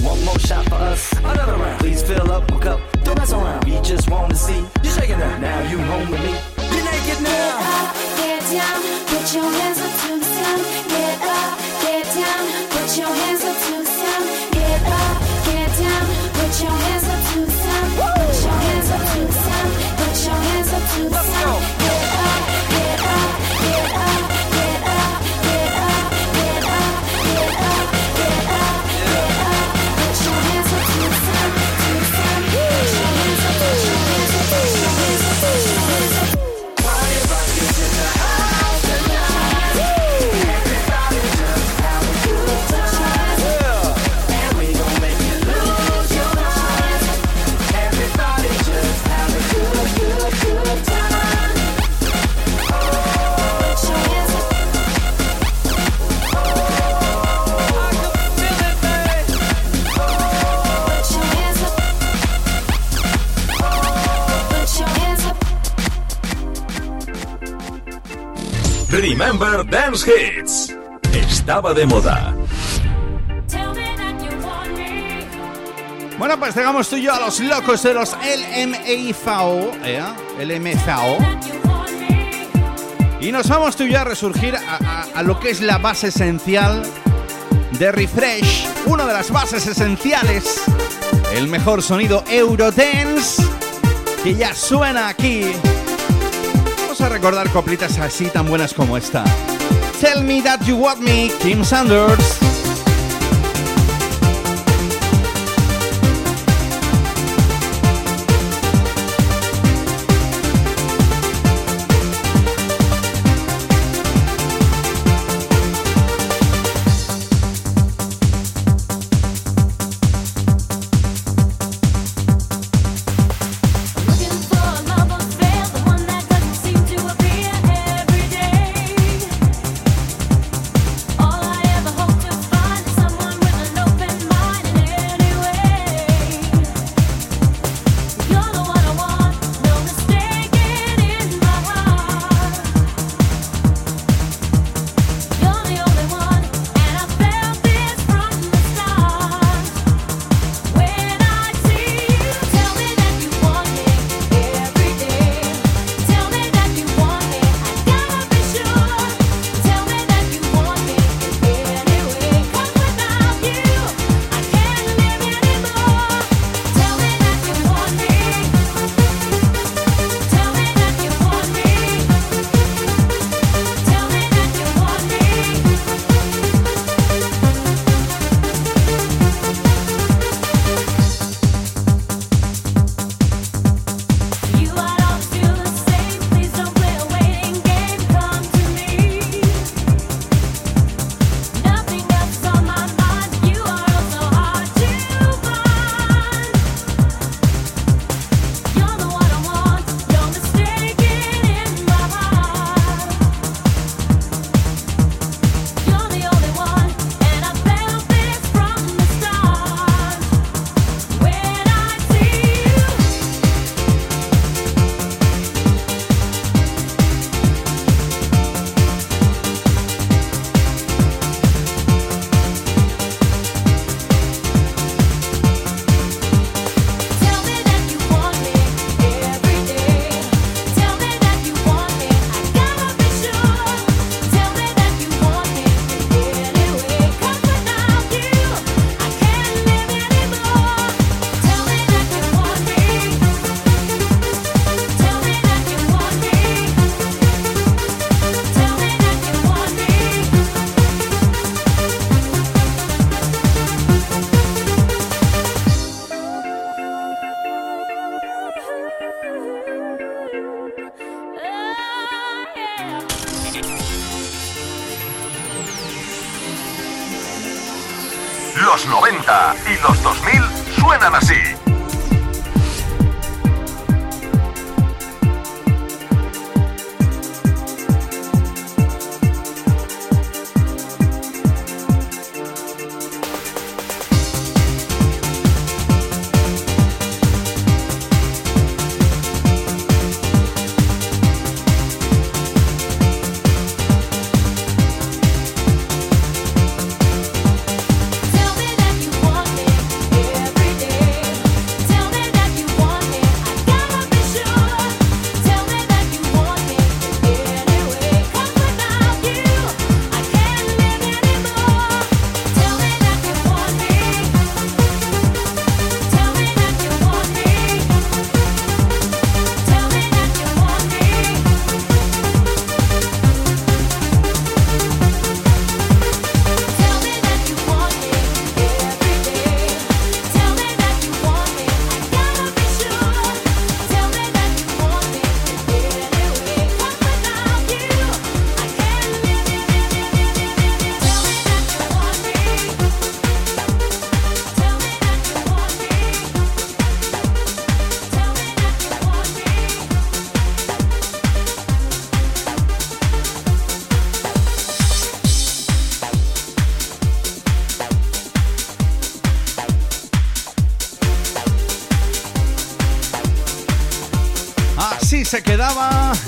One more shot for us, another round. Please fill up my cup, don't mess around. We just wanna see you shaking that. Now you home with me. You're naked now. Get up, get down, put your hands up to the sun. Get up, get down, put your hands up to the sun. Get up, get down, put your hands up to the sun. Put your hands up to the sun. Put your hands up to the sun. Remember Dance Hits. Estaba de moda. Bueno, pues llegamos tú y yo a los locos de los LMFAO, ¿eh? LMFAO. Y nos vamos tú y yo a resurgir a, a lo que es la base esencial de Refresh, una de las bases esenciales, el mejor sonido Eurodance que ya suena aquí. A recordar coplitas así tan buenas como esta. Tell me that you want me, Kim Sanders.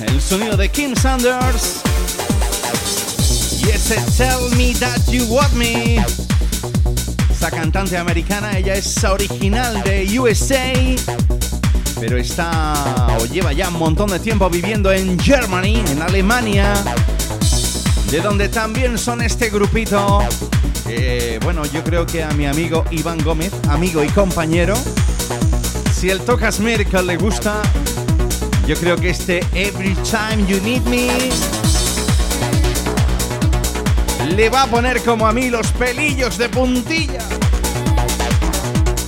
El sonido de Kim Sanders Y ese Tell Me That You Want Me. Esta cantante americana, ella es original de USA, pero está o lleva ya un montón de tiempo viviendo en Germany, en Alemania, de donde también son este grupito. Eh, bueno, yo creo que a mi amigo Iván Gómez, amigo y compañero, si el Tocas Miracle le gusta, yo creo que este Every Time You Need Me le va a poner como a mí los pelillos de puntilla.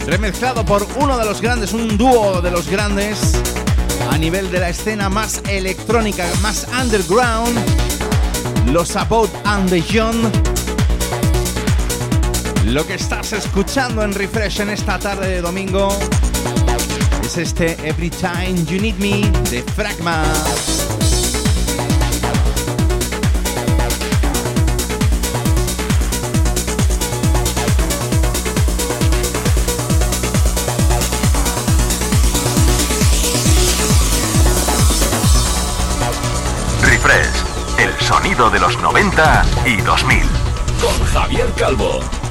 Remezclado por uno de los grandes, un dúo de los grandes a nivel de la escena más electrónica, más underground, los About and the Young. Lo que estás escuchando en Refresh en esta tarde de domingo es este Every Time You Need Me de Fragma. sonido de los 90 y 2000. Con Javier Calvo.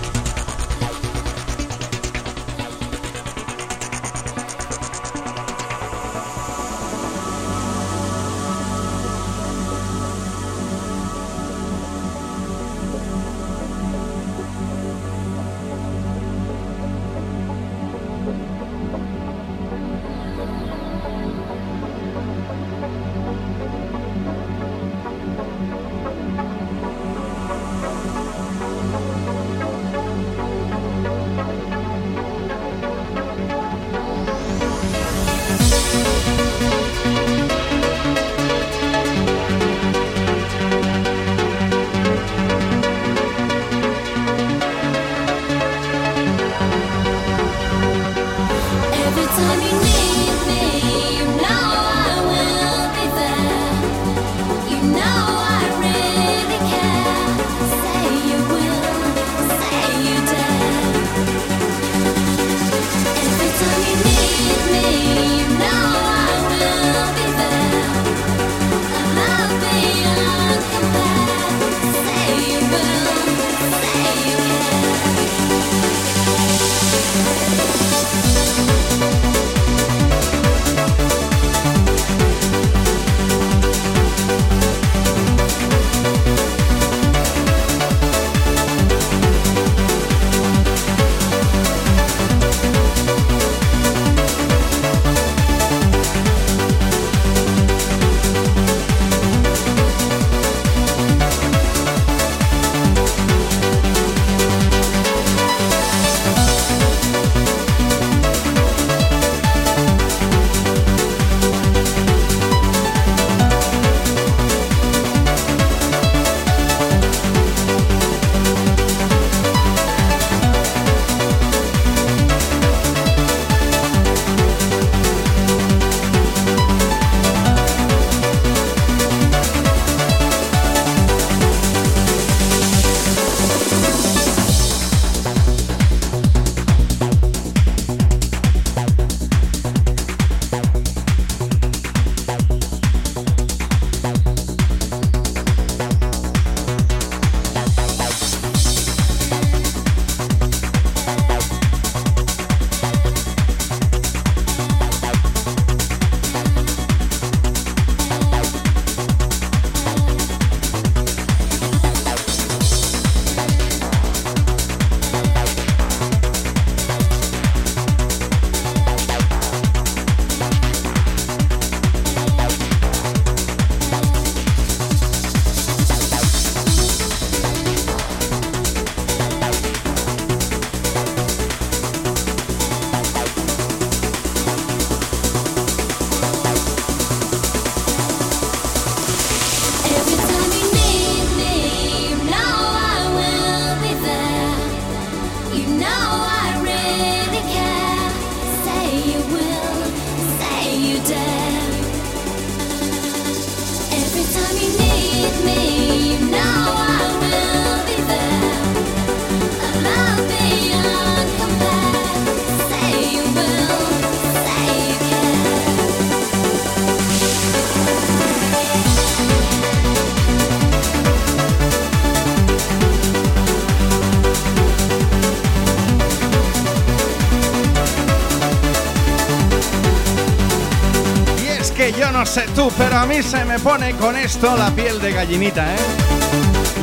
Tú, pero a mí se me pone con esto la piel de gallinita, ¿eh?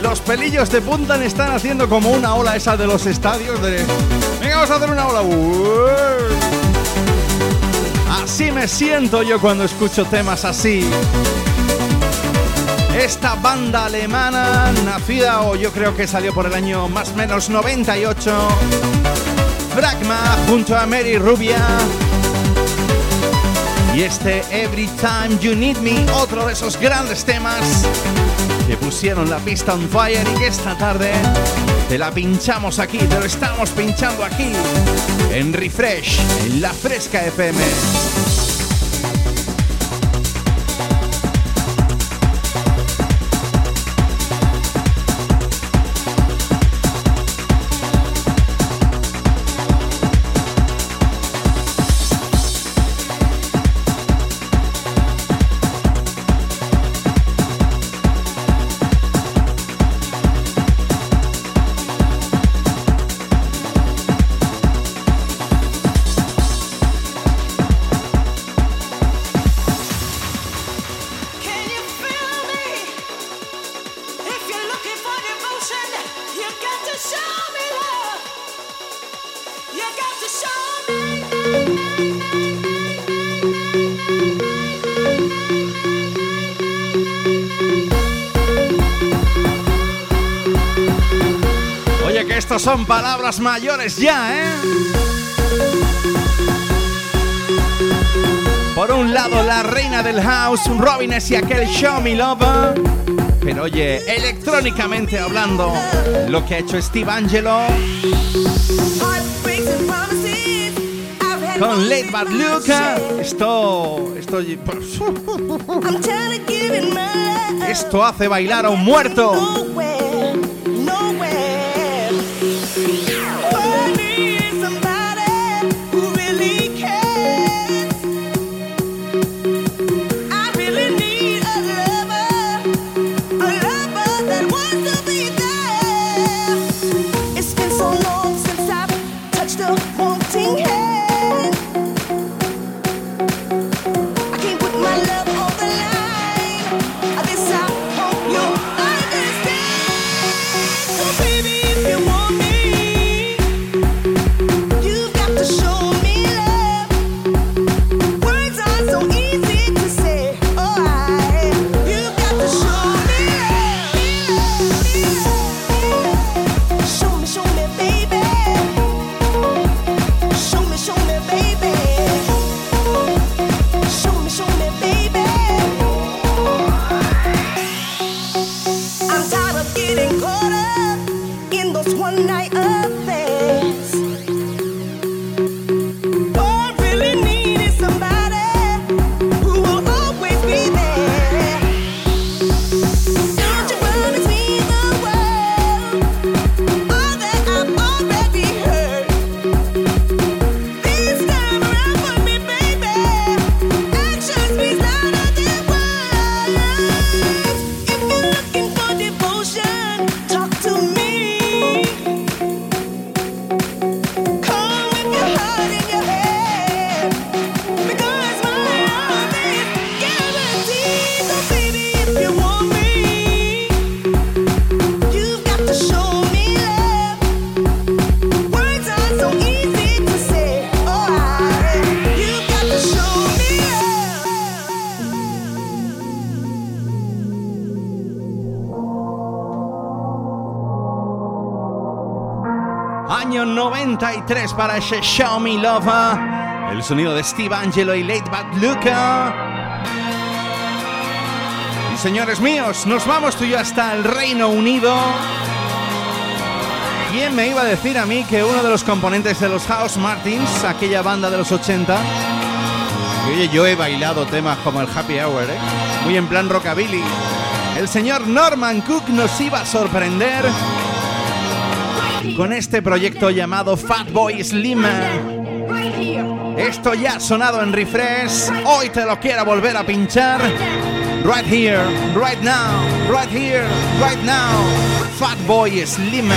Los pelillos de punta están haciendo como una ola esa de los estadios de... Venga, vamos a hacer una ola. Así me siento yo cuando escucho temas así. Esta banda alemana, nacida o yo creo que salió por el año más o menos 98, Fragma junto a Mary Rubia. Y este Every Time You Need Me, otro de esos grandes temas que pusieron la pista on fire y que esta tarde te la pinchamos aquí, te lo estamos pinchando aquí en Refresh, en la Fresca FM. Son palabras mayores ya, ¿eh? Por un lado, la reina del house, Robin y aquel Show Me Love. Pero oye, electrónicamente hablando, lo que ha hecho Steve Angelo con Late Bad Luca, esto, esto, esto hace bailar a un muerto. Para ese Show Me Lover. El sonido de Steve Angelo y Late Bad Luca. Y señores míos, nos vamos tú y yo hasta el Reino Unido. ¿Quién me iba a decir a mí que uno de los componentes de los House Martins, aquella banda de los 80, y oye, yo he bailado temas como el Happy Hour, ¿eh? muy en plan rockabilly, el señor Norman Cook nos iba a sorprender con este proyecto llamado Fatboy Slim. Esto ya ha sonado en refresh, hoy te lo quiero volver a pinchar. Right here, right now, right here, right now. Fatboy Slim.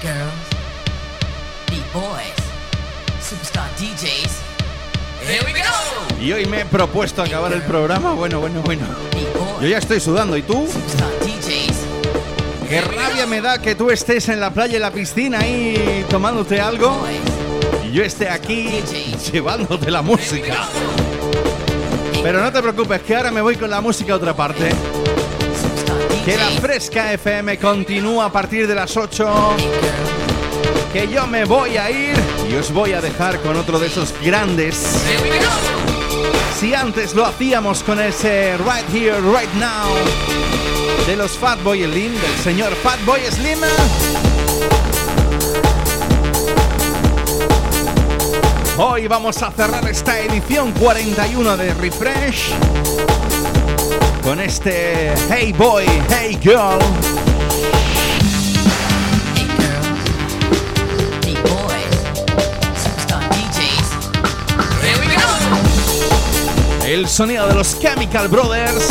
girls, beat boys, superstar DJs. Here we go. Y hoy me he propuesto acabar el programa. Bueno, bueno, bueno. Yo ya estoy sudando. ¿Y tú? Qué rabia me da que tú estés en la playa, en la piscina, ahí tomándote algo. Y yo esté aquí llevándote la música. Pero no te preocupes, que ahora me voy con la música a otra parte. Que la fresca FM continúa a partir de las 8. Que yo me voy a ir y os voy a dejar con otro de esos grandes. Si antes lo hacíamos con ese Right Here, Right Now de los Fatboy Slim, del señor Fatboy Slim. Hoy vamos a cerrar esta edición 41 de Refresh con este Hey Boy, Hey Girl. El sonido de los Chemical Brothers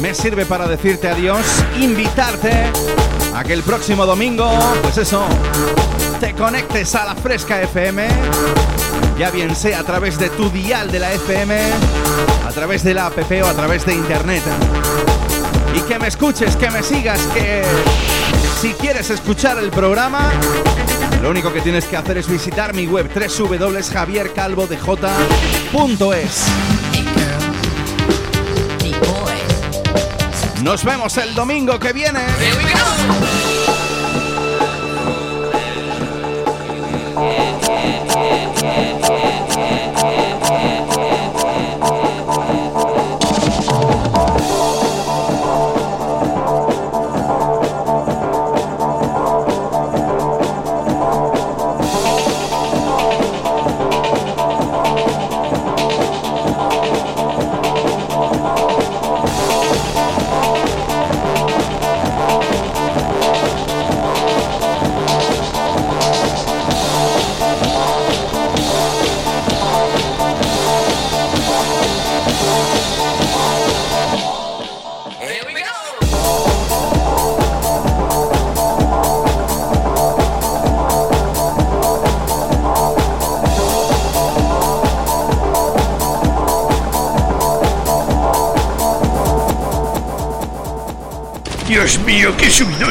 me sirve para decirte adiós, invitarte a que el próximo domingo, pues eso, te conectes a la Fresca FM, ya bien sea a través de tu dial de la FM, a través de la app o a través de internet. Y que me escuches, que me sigas, que si quieres escuchar el programa, lo único que tienes que hacer es visitar mi web www.javiercalvodej.es. Nos vemos el domingo que viene.